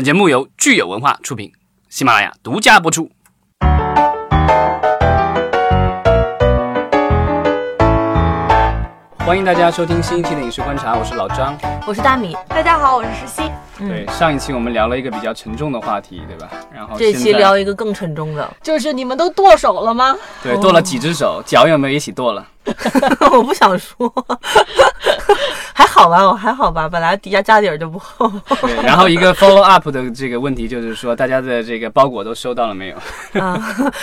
本节目由聚友文化出品，喜马拉雅独家播出。欢迎大家收听新一期的《影视观察》，我是老张。我是大米，大家好，我是石溪。对，上一期我们聊了一个比较沉重的话题，对吧？然后这期聊一个更沉重的，就是你们都剁手了吗？对，剁了几只手，脚有没有一起剁了？我不想说，还好吧，我还好吧，本来底下家底儿就不厚。对，然后一个 follow up 的这个问题就是说，大家的这个包裹都收到了没有？啊，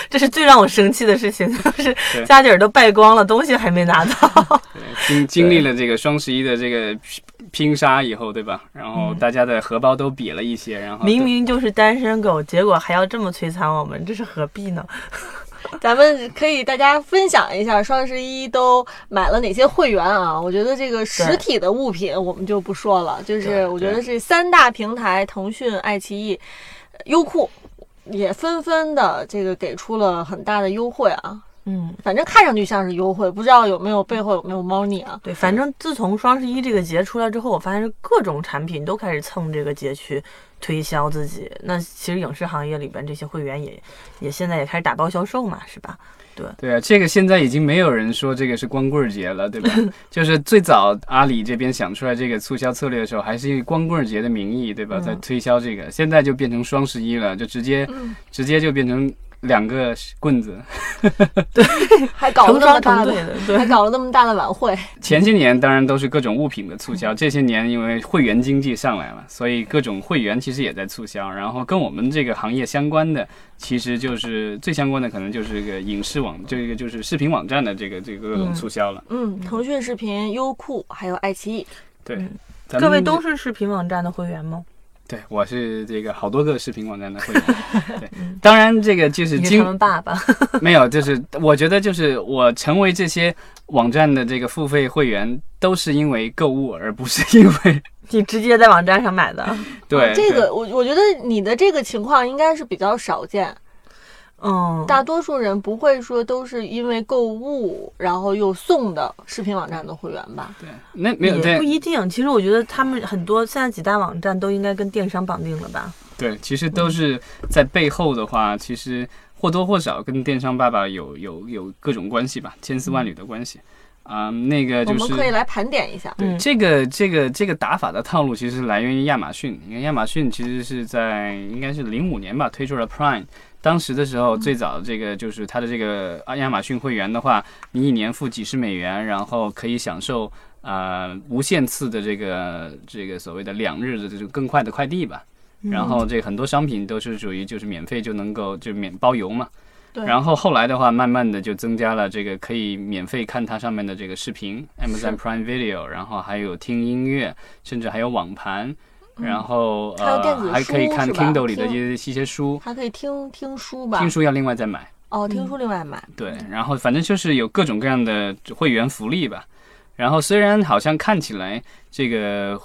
这是最让我生气的事情，就是家底儿都败光了，东西还没拿到。经经历了这个双十一的这个。拼杀以后，对吧？然后大家的荷包都瘪了一些，然后明明就是单身狗，结果还要这么摧残我们，这是何必呢？咱们可以大家分享一下双十一都买了哪些会员啊？我觉得这个实体的物品我们就不说了，就是我觉得这三大平台腾讯、爱奇艺、优酷也纷纷的这个给出了很大的优惠啊。嗯，反正看上去像是优惠，不知道有没有背后有没有猫腻啊？对，反正自从双十一这个节出来之后，我发现各种产品都开始蹭这个节去推销自己。那其实影视行业里边这些会员也也现在也开始打包销售嘛，是吧？对对啊，这个现在已经没有人说这个是光棍节了，对吧？就是最早阿里这边想出来这个促销策略的时候，还是以光棍节的名义，对吧，在推销这个。现在就变成双十一了，就直接直接就变成。两个棍子，对，还搞了那么大的，还搞了那么大的晚会。前些年当然都是各种物品的促销，这些年因为会员经济上来了，所以各种会员其实也在促销。然后跟我们这个行业相关的，其实就是最相关的，可能就是这个影视网，这个就是视频网站的这个这个各种促销了。嗯，腾讯视频、优酷还有爱奇艺。对，各位都是视频网站的会员吗？对，我是这个好多个视频网站的会员。对，当然这个就是经爸爸 没有，就是我觉得就是我成为这些网站的这个付费会员，都是因为购物，而不是因为 你直接在网站上买的。对，这个我我觉得你的这个情况应该是比较少见。嗯，大多数人不会说都是因为购物，然后又送的视频网站的会员吧？对，那没有也不一定。其实我觉得他们很多现在几大网站都应该跟电商绑定了吧？对，其实都是在背后的话，其实或多或少跟电商爸爸有有有各种关系吧，千丝万缕的关系。啊，那个就是我们可以来盘点一下。对，这个这个这个打法的套路其实来源于亚马逊。你看，亚马逊其实是在应该是零五年吧推出了 Prime。当时的时候，最早的这个就是它的这个亚马逊会员的话，你一年付几十美元，然后可以享受呃无限次的这个这个所谓的两日的这种更快的快递吧。然后这很多商品都是属于就是免费就能够就免包邮嘛。对。然后后来的话，慢慢的就增加了这个可以免费看它上面的这个视频，Amazon Prime Video，然后还有听音乐，甚至还有网盘。然后呃，还可以看 Kindle 里的一些一些书，还可以听听书吧。听书要另外再买哦，听书另外买。对，然后反正就是有各种各样的会员福利吧。然后虽然好像看起来这个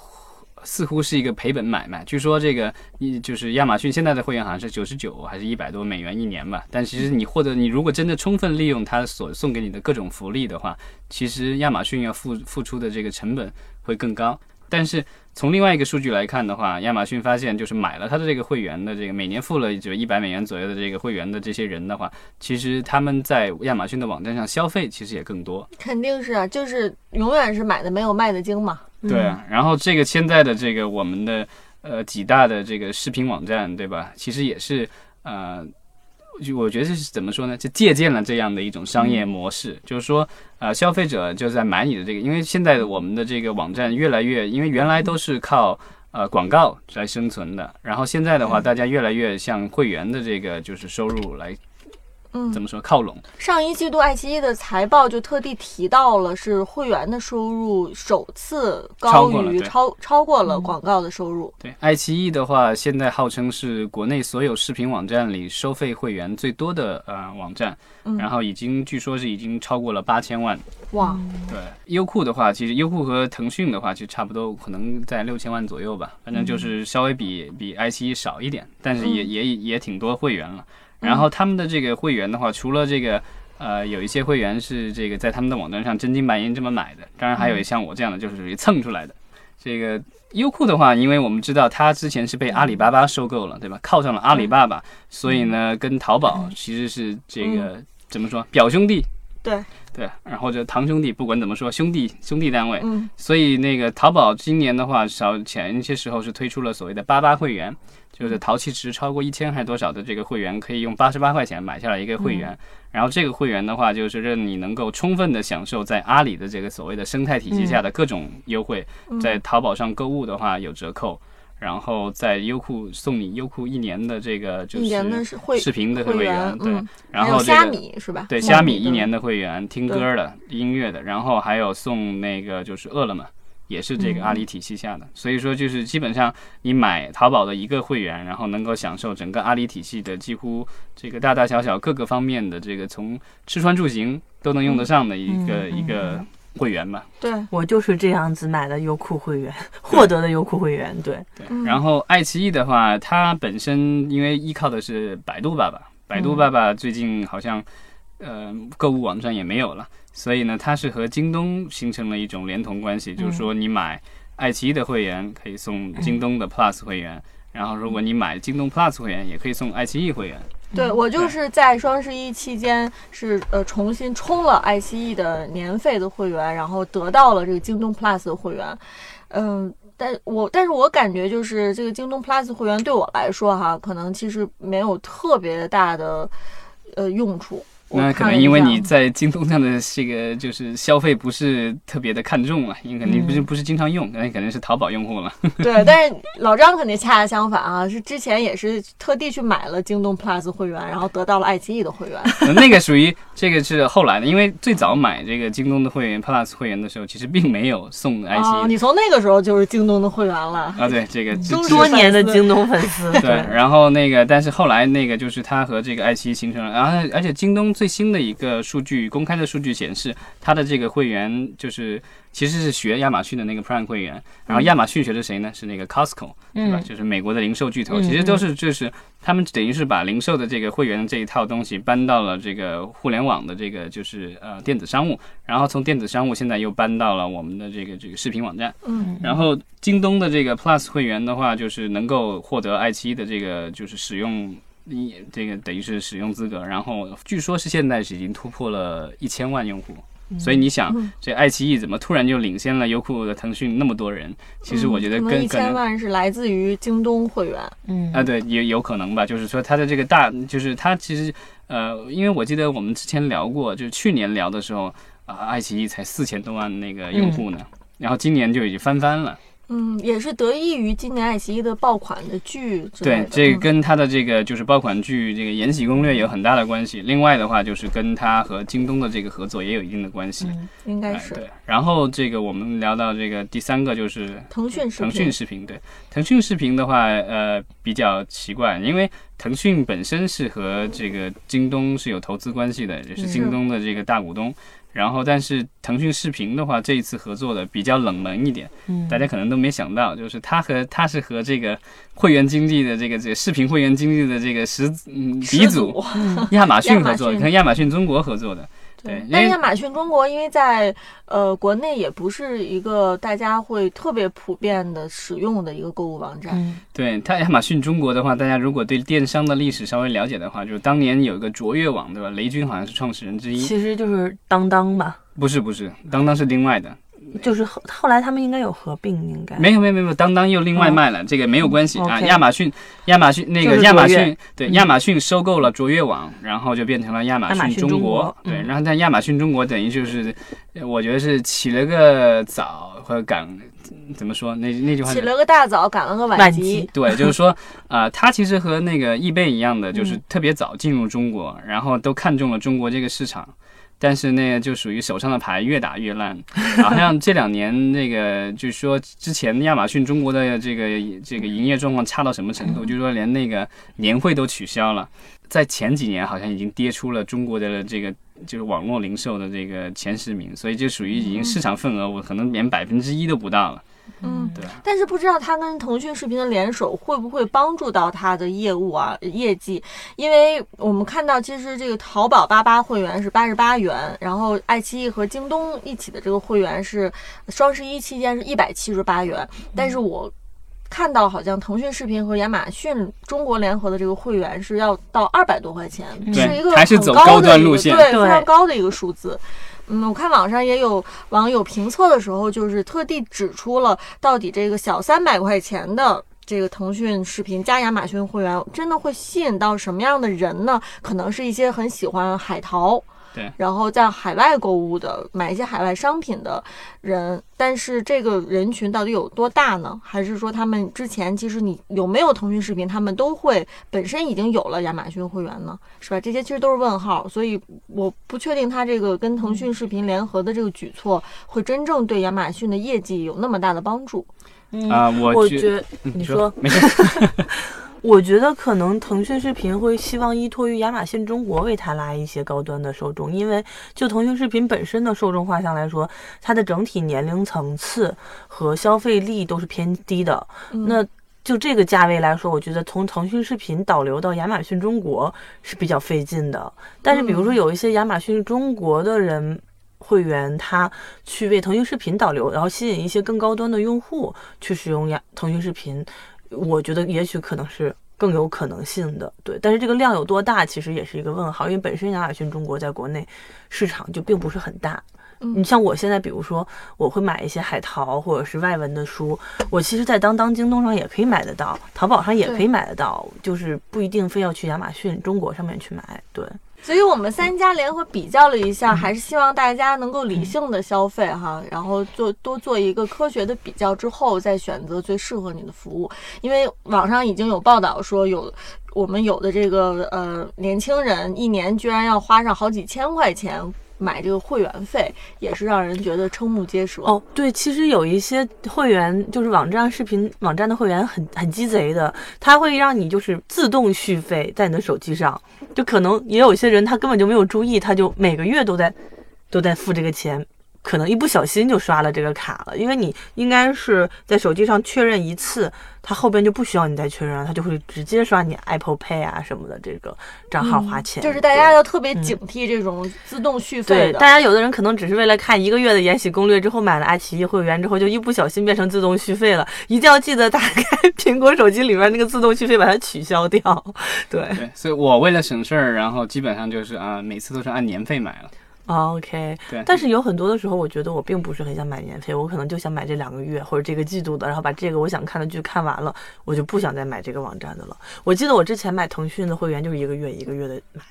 似乎是一个赔本买卖，据说这个一就是亚马逊现在的会员好像是九十九还是一百多美元一年吧。但其实你获得你如果真的充分利用它所送给你的各种福利的话，其实亚马逊要付付出的这个成本会更高。但是从另外一个数据来看的话，亚马逊发现，就是买了他的这个会员的这个每年付了就一百美元左右的这个会员的这些人的话，其实他们在亚马逊的网站上消费其实也更多。肯定是啊，就是永远是买的没有卖的精嘛。对啊，然后这个现在的这个我们的呃几大的这个视频网站，对吧？其实也是呃。就我觉得这是怎么说呢？就借鉴了这样的一种商业模式，就是说，呃，消费者就在买你的这个，因为现在我们的这个网站越来越，因为原来都是靠呃广告来生存的，然后现在的话，大家越来越向会员的这个就是收入来。嗯，怎么说靠拢？上一季度爱奇艺的财报就特地提到了，是会员的收入首次高于超超过了广告的收入。对，爱奇艺的话，现在号称是国内所有视频网站里收费会员最多的呃网站，然后已经据说是已经超过了八千万。哇！对，优酷的话，其实优酷和腾讯的话，其实差不多，可能在六千万左右吧，反正就是稍微比比爱奇艺少一点，但是也也也挺多会员了。然后他们的这个会员的话，除了这个，呃，有一些会员是这个在他们的网站上真金白银这么买的，当然还有像我这样的就是属于蹭出来的，这个优酷的话，因为我们知道它之前是被阿里巴巴收购了，对吧？靠上了阿里巴巴，所以呢，跟淘宝其实是这个怎么说表兄弟？对。对，然后就堂兄弟，不管怎么说，兄弟兄弟单位。嗯。所以那个淘宝今年的话，少前一些时候是推出了所谓的八八会员，就是淘气值超过一千还是多少的这个会员，可以用八十八块钱买下来一个会员。然后这个会员的话，就是让你能够充分的享受在阿里的这个所谓的生态体系下的各种优惠，在淘宝上购物的话有折扣。然后在优酷送你优酷一年的这个就是视频的会员，员，对，然后这个米是吧？对，虾米一年的会员，听歌的、音乐的，然后还有送那个就是饿了么，也是这个阿里体系下的。所以说，就是基本上你买淘宝的一个会员，然后能够享受整个阿里体系的几乎这个大大小小各个方面的这个从吃穿住行都能用得上的一个、嗯一个会员吧。对，我就是这样子买的优酷会员，获得的优酷会员，对，对，嗯。然后爱奇艺的话，它本身因为依靠的是百度爸爸，百度爸爸最近好像，呃，购物网站也没有了，所以呢，它是和京东形成了一种连同关系，就是说你买爱奇艺的会员可以送京东的 Plus 会员，然后如果你买京东 Plus 会员，也可以送爱奇艺会员。对我就是在双十一期间是呃重新充了爱奇艺的年费的会员，然后得到了这个京东 Plus 的会员，嗯。但我但是我感觉就是这个京东 Plus 会员对我来说哈，可能其实没有特别大的呃用处。我那可能因为你在京东上的这个就是消费不是特别的看重了，因为肯定不是不是经常用，那肯定是淘宝用户了。对，但是老张肯定恰恰相反啊，是之前也是特地去买了京东 Plus 会员，然后得到了爱奇艺的会员。那个属于这个是后来的，因为最早买这个京东的会员 Plus 会员的时候，其实并没有送爱奇哦，艺你从那个时候就是京东的会员了。啊，对这个多年的京东粉丝，对，然后那个，但是后来那个就是他和这个爱奇艺形成了，然后而且京东最新的一个数据公开的数据显示，它的这个会员就是其实是学亚马逊的那个 Prime 会员，然后亚马逊学的谁呢？是那个 Costco，对吧？嗯就是美国的零售巨头，嗯其实都是就是他们等于是把零售的这个会员的这一套东西搬到了这个互联网的这个就是呃电子商务，然后从电子商务现在又搬到了我们的这个这个视频网站。嗯，然后京东的这个 Plus 会员的话，就是能够获得爱奇艺的这个就是使用一这个等于是使用资格，然后据说是现在是已经突破了一千万用户。所以你想嗯，这爱奇艺怎么突然就领先了优酷的腾讯那么多人？其实我觉得可能一千万是来自于京东会员。嗯啊，对，也有可能吧。就是说，它的这个大，就是它其实，呃，因为我记得我们之前聊过，就是去年聊的时候，啊、爱奇艺才四千多万那个用户呢，然后今年就已经翻番了。嗯，也是得益于今年爱奇艺的爆款的剧的。，对这跟它的这个就是爆款剧这个《延禧攻略》有很大的关系。另外的话，就是跟它和京东的这个合作也有一定的关系。应该是对。然后这个我们聊到这个第三个就是腾讯视频。腾讯视频，对腾讯视频的话，呃，比较奇怪，因为腾讯本身是和这个京东是有投资关系的，也是京东的这个大股东。然后，但是腾讯视频的话，这一次合作的比较冷门一点，嗯。大家可能都没想到，就是它和它是和这个会员经济的这个这个视频会员经济的这个始嗯鼻祖祖 亚马逊合作，亚马逊跟亚马逊中国合作的。对但亚马逊中国因为在呃国内也不是一个大家会特别普遍的使用的一个购物网站。嗯对它亚马逊中国的话，大家如果对电商的历史稍微了解的话，就是当年有一个卓越网，对吧？雷军好像是创始人之一，其实就是当当吧，不是不是，当当是另外的，就是后后来他们应该有合并，应该没有没有没有，当当又另外卖了，这个没有关系嗯啊。亚马逊亚马逊那个亚马逊对嗯亚马逊收购了卓越网，然后就变成了亚马逊中中国对，嗯然后在亚马逊中国等于就是，呃我觉得是起了个早或者赶，怎么说那那句话起了个大早，赶了个晚集集。对，就是说，啊，它其实和那个易贝一样的，就是嗯特别早进入中国，然后都看中了中国这个市场，但是那个就属于手上的牌越打越烂，好像这两年那个就是说之前亚马逊中国的这个这个营业状况差到什么程度，就是说连那个年会都取消了。在前几年好像已经跌出了中国的这个就是网络零售的这个前十名，所以就属于已经市场份额我可能连百分之一都不到了。嗯，对。但是不知道他跟腾讯视频的联手会不会帮助到他的业务啊业绩？因为我们看到，其实这个淘宝八八会员是八十八元，然后爱奇艺和京东一起的这个会员是双十一期间是一百七十八元，但是我。看到好像腾讯视频和亚马逊中国联合的这个会员是要到二百多块钱，是一个还是走高端路线，对，非常高的一个数字。嗯，我看网上也有网友评测的时候，就是特地指出了，到底这个小三百块钱的这个腾讯视频加亚马逊会员，真的会吸引到什么样的人呢？可能是一些很喜欢海淘。对，然后在海外购物的，买一些海外商品的人，但是这个人群到底有多大呢？还是说他们之前其实你有没有腾讯视频，他们都会本身已经有了亚马逊会员呢？是吧？这些其实都是问号，所以我不确定他这个跟腾讯视频联合的这个举措会真正对亚马逊的业绩有那么大的帮助。啊，我觉你说没事。我觉得可能腾讯视频会希望依托于亚马逊中国为它拉一些高端的受众，因为就腾讯视频本身的受众画像来说，它的整体年龄层次和消费力都是偏低的。那就这个价位来说，我觉得从腾讯视频导流到亚马逊中国是比较费劲的。但是比如说有一些亚马逊中国的人会员，他去为腾讯视频导流，然后吸引一些更高端的用户去使用亚腾讯视频。我觉得也许可能是更有可能性的，对。但是这个量有多大，其实也是一个问号，因为本身亚马逊中国在国内市场就并不是很大。你像我现在，比如说我会买一些海淘或者是外文的书，我其实，在当当、京东上也可以买得到，淘宝上也可以买得到，就是不一定非要去亚马逊中国上面去买，对。所以我们三家联合比较了一下，还是希望大家能够理性的消费哈，然后做多做一个科学的比较之后，再选择最适合你的服务。因为网上已经有报道说，有我们有的这个呃年轻人一年居然要花上好几千块钱。买这个会员费也是让人觉得瞠目结舌哦。对，其实有一些会员就是网站视频网站的会员很很鸡贼的，他会让你就是自动续费在你的手机上，就可能也有些人他根本就没有注意，他就每个月都在都在付这个钱。可能一不小心就刷了这个卡了，因为你应该是在手机上确认一次，它后边就不需要你再确认了，它就会直接刷你 Apple Pay 啊什么的这个账号花钱。就是大家要特别警惕这种自动续费的。对，大家有的人可能只是为了看一个月的延禧攻略之后买了爱奇艺会员之后，就一不小心变成自动续费了，一定要记得打开苹果手机里面那个自动续费把它取消掉。对，对，所以我为了省事儿，然后基本上就是啊，每次都是按年费买了。OK，对，但是有很多的时候，我觉得我并不是很想买年费，我可能就想买这两个月或者这个季度的，然后把这个我想看的剧看完了，我就不想再买这个网站的了。我记得我之前买腾讯的会员就是一个月一个月的买，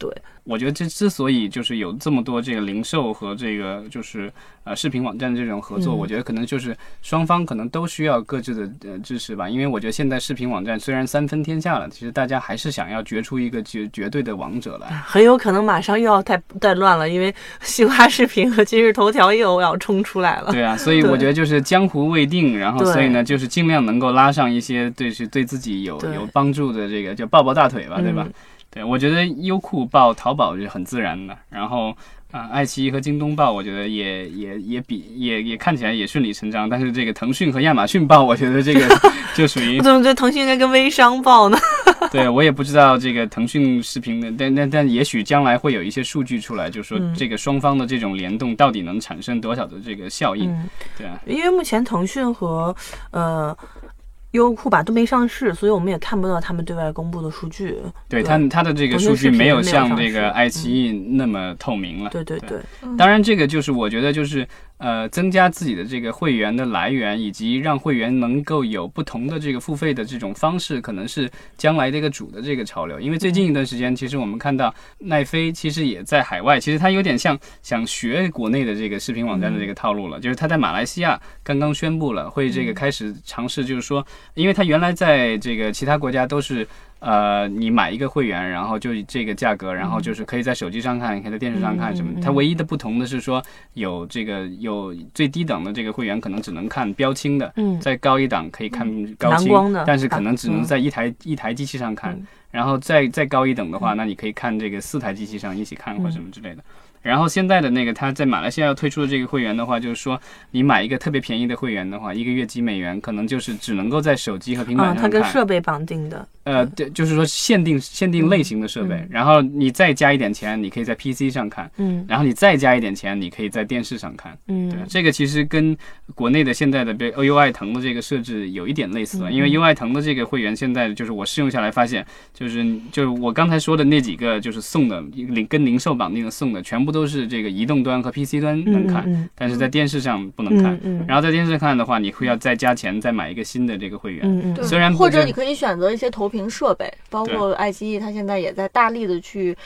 对。我觉得这之所以就是有这么多这个零售和这个就是呃视频网站的这种合作，我觉得可能就是双方可能都需要各自的呃支持吧。因为我觉得现在视频网站虽然三分天下了，其实大家还是想要决出一个绝绝对的王者来。很有可能马上又要太太乱了，因为西瓜视频和今日头条又要冲出来了。对啊，所以我觉得就是江湖未定，然后所以呢，就是尽量能够拉上一些对是对自己有有帮助的这个就抱抱大腿吧，对吧？对，我觉得优酷报淘宝是很自然的，然后啊，爱奇艺和京东报，我觉得也也也比也也看起来也顺理成章。但是这个腾讯和亚马逊报，我觉得这个 就属于我怎么觉得腾讯应该跟微商报呢？对我也不知道这个腾讯视频的，但但但也许将来会有一些数据出来，就是说这个双方的这种联动到底能产生多少的这个效应？对啊，因为目前腾讯和呃。优酷吧都没上市，所以我们也看不到他们对外公布的数据。对他，他的这个数据没有像这个爱奇艺那么透明了。对对对，当然这个就是我觉得就是。呃，增加自己的这个会员的来源，以及让会员能够有不同的这个付费的这种方式，可能是将来这个主的这个潮流。因为最近一段时间，其实我们看到奈飞其实也在海外，其实它有点像想学国内的这个视频网站的这个套路了，就是它在马来西亚刚刚宣布了会这个开始尝试，就是说，因为它原来在这个其他国家都是。呃，你买一个会员，然后就这个价格，然后就是可以在手机上看，可以在电视上看什么。它唯一的不同的是说，有这个有最低等的这个会员可能只能看标清的，嗯，再高一档可以看高清，但是可能只能在一台一台机器上看。然后再再高一等的话，那你可以看这个四台机器上一起看或什么之类的。然后现在的那个，他在马来西亚要推出的这个会员的话，就是说你买一个特别便宜的会员的话，一个月几美元，可能就是只能够在手机和平板上看。它跟设备绑定的。呃，对，就是说限定限定类型的设备，然后你再加一点钱，你可以在 PC 上看，嗯，然后你再加一点钱，你可以在电视上看，嗯，对，这个其实跟国内的现在的被 UI 腾的这个设置有一点类似，因为 UI 腾的这个会员现在就是我试用下来发现，就是就是我刚才说的那几个就是送的零跟零售绑定的送的，全部都是这个移动端和 PC 端能看，但是在电视上不能看，然后在电视看的话，你会要再加钱再买一个新的这个会员，嗯嗯，虽然或者你可以选择一些投屏设备。包括爱奇艺，它现在也在大力的去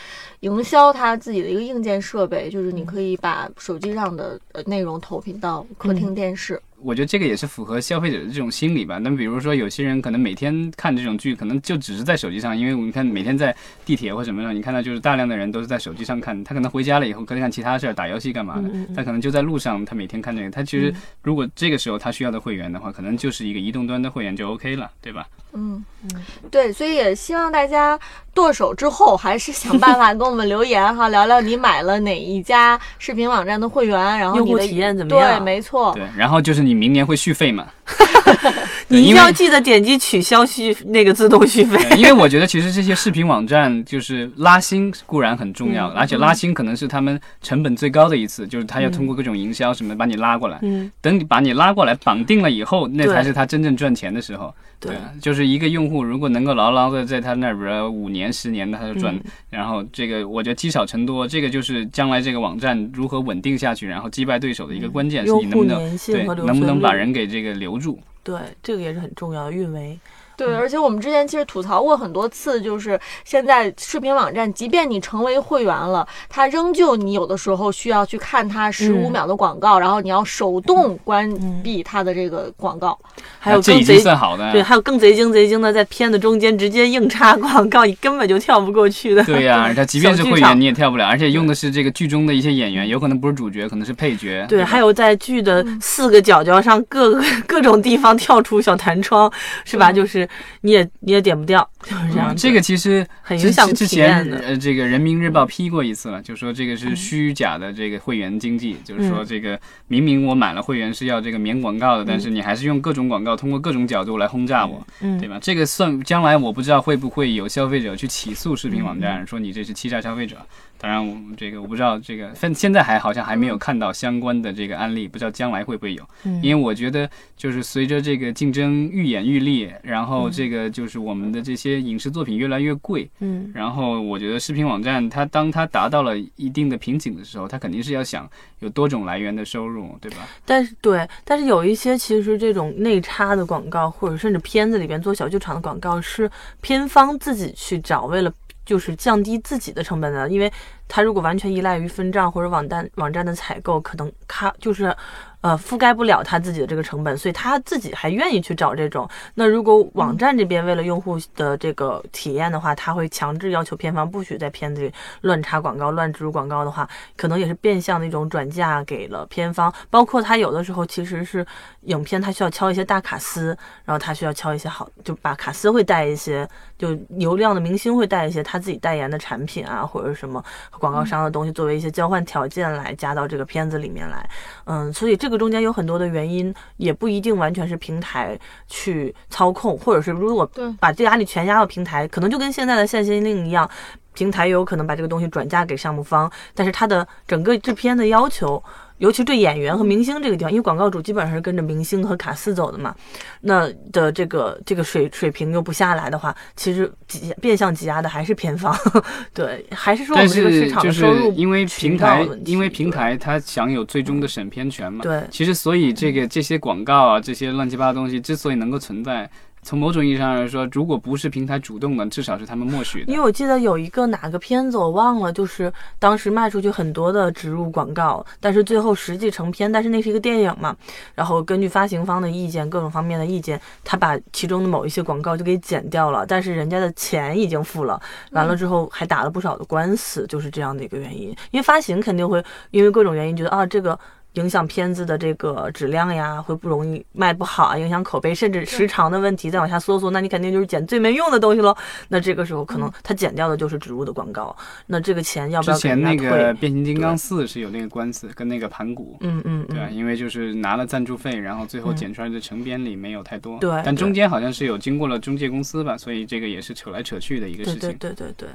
营销它自己的一个硬件设备，就是你可以把手机上的内容投屏到客厅电视。我觉得这个也是符合消费者的这种心理吧。那比如说，有些人可能每天看这种剧，可能就只是在手机上，因为我们看每天在地铁或什么上，你看到就是大量的人都是在手机上看。他可能回家了以后可以干其他事儿，打游戏干嘛的。他可能就在路上，他每天看这个。他其实如果这个时候他需要的会员的话，可能就是一个移动端的会员就 OK 了，对吧？嗯嗯，对，所以也希望大家剁手之后还是想办法给我们留言哈，聊聊你买了哪一家视频网站的会员，然后用户体验怎么样？对，没错。对，然后就是你明年会续费吗？你一定要记得点击取消续那个自动续费，因为我觉得其实这些视频网站就是拉新固然很重要，而且拉新可能是他们成本最高的一次，就是他要通过各种营销什么把你拉过来。嗯，等你把你拉过来绑定了以后，那才是他真正赚钱的时候。对，就是一个用户如果能够牢牢的在他那边五年、十年的他就赚，然后这个我觉得积少成多，这个就是将来这个网站如何稳定下去，然后击败对手的一个关键，是你能不能对能不能把人给这个留住。对，这个也是很重要的运维。对，而且我们之前其实吐槽过很多次，就是现在视频网站，即便你成为会员了，它仍旧你有的时候需要去看它十五秒的广告，然后你要手动关闭它的这个广告。还有更贼好的，对，还有更贼精贼精的，在片子中间直接硬插广告，你根本就跳不过去的。对呀，它即便是会员你也跳不了，而且用的是这个剧中的一些演员，有可能不是主角，可能是配角。对，还有在剧的四个角角上各个各种地方跳出小弹窗，是吧？就是你也你也点不掉，这个其实很影响之前呃，这个人民日报批过一次了，就说这个是虚假的这个会员经济，就是说这个明明我买了会员是要这个免广告的，但是你还是用各种广告。通过各种角度来轰炸我，对吧？这个算将来我不知道会不会有消费者去起诉视频网站，说你这是欺诈消费者。当然，我这个我不知道，这个现现在还好像还没有看到相关的这个案例，不知道将来会不会有。因为我觉得，就是随着这个竞争愈演愈烈，然后这个就是我们的这些影视作品越来越贵，嗯，然后我觉得视频网站它当它达到了一定的瓶颈的时候，它肯定是要想有多种来源的收入，对吧？但是对，但是有一些其实这种内插的广告，或者甚至片子里边做小剧场的广告，是片方自己去找，为了就是降低自己的成本的，因为。它如果完全依赖于分账或者网站网站的采购，可能它就是，呃，覆盖不了他自己的这个成本，所以他自己还愿意去找这种。那如果网站这边为了用户的这个体验的话，他会强制要求片方不许在片子里乱插广告、乱植入广告的话，可能也是变相的一种转嫁给了片方。包括他有的时候其实是影片，他需要敲一些大卡司，然后他需要敲一些好，就把卡司会带一些，就流量的明星会带一些他自己代言的产品啊，或者什么。广告商的东西作为一些交换条件来加到这个片子里面来，嗯，所以这个中间有很多的原因，也不一定完全是平台去操控，或者是如果把这压力全压到平台，可能就跟现在的限薪令一样，平台有可能把这个东西转嫁给项目方，但是它的整个制片的要求。尤其对演员和明星这个地方，因为广告主基本上是跟着明星和卡司走的嘛，那的这个这个水水平又不下来的话，其实挤变相挤压的还是片方。对，还是说我们这个市场的收入因为平台，因为平台它享有最终的审片权嘛。对，其实所以这个这些广告啊，这些乱七八糟东西之所以能够存在。从某种意义上来说，如果不是平台主动的，至少是他们默许的。因为我记得有一个哪个片子我忘了，就是当时卖出去很多的植入广告，但是最后实际成片，但是那是一个电影嘛，然后根据发行方的意见，各种方面的意见，他把其中的某一些广告就给剪掉了，但是人家的钱已经付了，完了之后还打了不少的官司，就是这样的一个原因。因为发行肯定会因为各种原因觉得啊这个。影响片子的这个质量呀，会不容易卖不好啊，影响口碑，甚至时长的问题。再往下搜索，那你肯定就是剪最没用的东西喽。那这个时候可能他剪掉的就是植入的广告，那这个钱要不要之前那个？变形金刚四是有那个官司，跟那个盘古，嗯嗯，对，因为就是拿了赞助费，然后最后剪出来的成片里没有太多，对，但中间好像是有经过了中介公司吧，所以这个也是扯来扯去的一个事情。对对对。对对，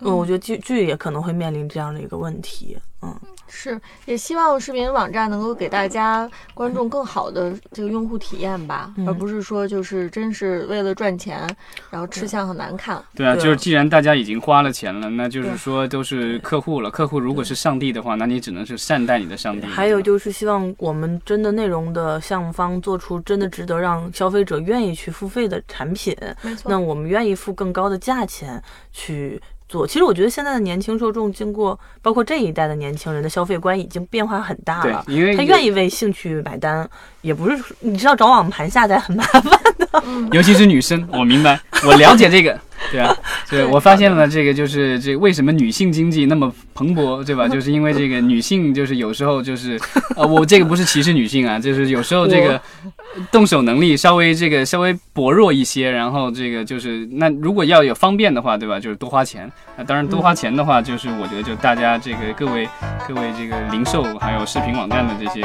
嗯，我觉得剧剧也可能会面临这样的一个问题，嗯。是，也希望视频网站能够给大家观众更好的这个用户体验吧，而不是说就是真是为了赚钱，然后吃相很难看。对啊，就是既然大家已经花了钱了，那就是说都是客户了。客户如果是上帝的话，那你只能是善待你的上帝。还有就是希望我们真的内容的项目方做出真的值得让消费者愿意去付费的产品。没错，那我们愿意付更高的价钱去。做，其实我觉得现在的年轻受众，经过包括这一代的年轻人的消费观已经变化很大了，因为他愿意为兴趣买单，也不是你知道找网盘下载很麻烦的，尤其是女生，我明白，我了解这个。对啊，对，我发现了这个，就是这为什么女性经济那么蓬勃，对吧？就是因为这个女性，就是有时候就是，呃，我这个不是歧视女性啊，就是有时候这个动手能力稍微这个稍微薄弱一些，然后这个就是那如果要有方便的话，对吧？就是多花钱。那当然多花钱的话，就是我觉得就大家这个各位各位这个零售还有视频网站的这些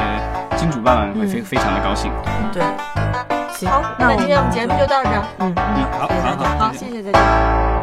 金主爸爸会非非常的高兴。对。好，那今天我们节目就到这儿。嗯嗯，好，好，好，谢谢大家。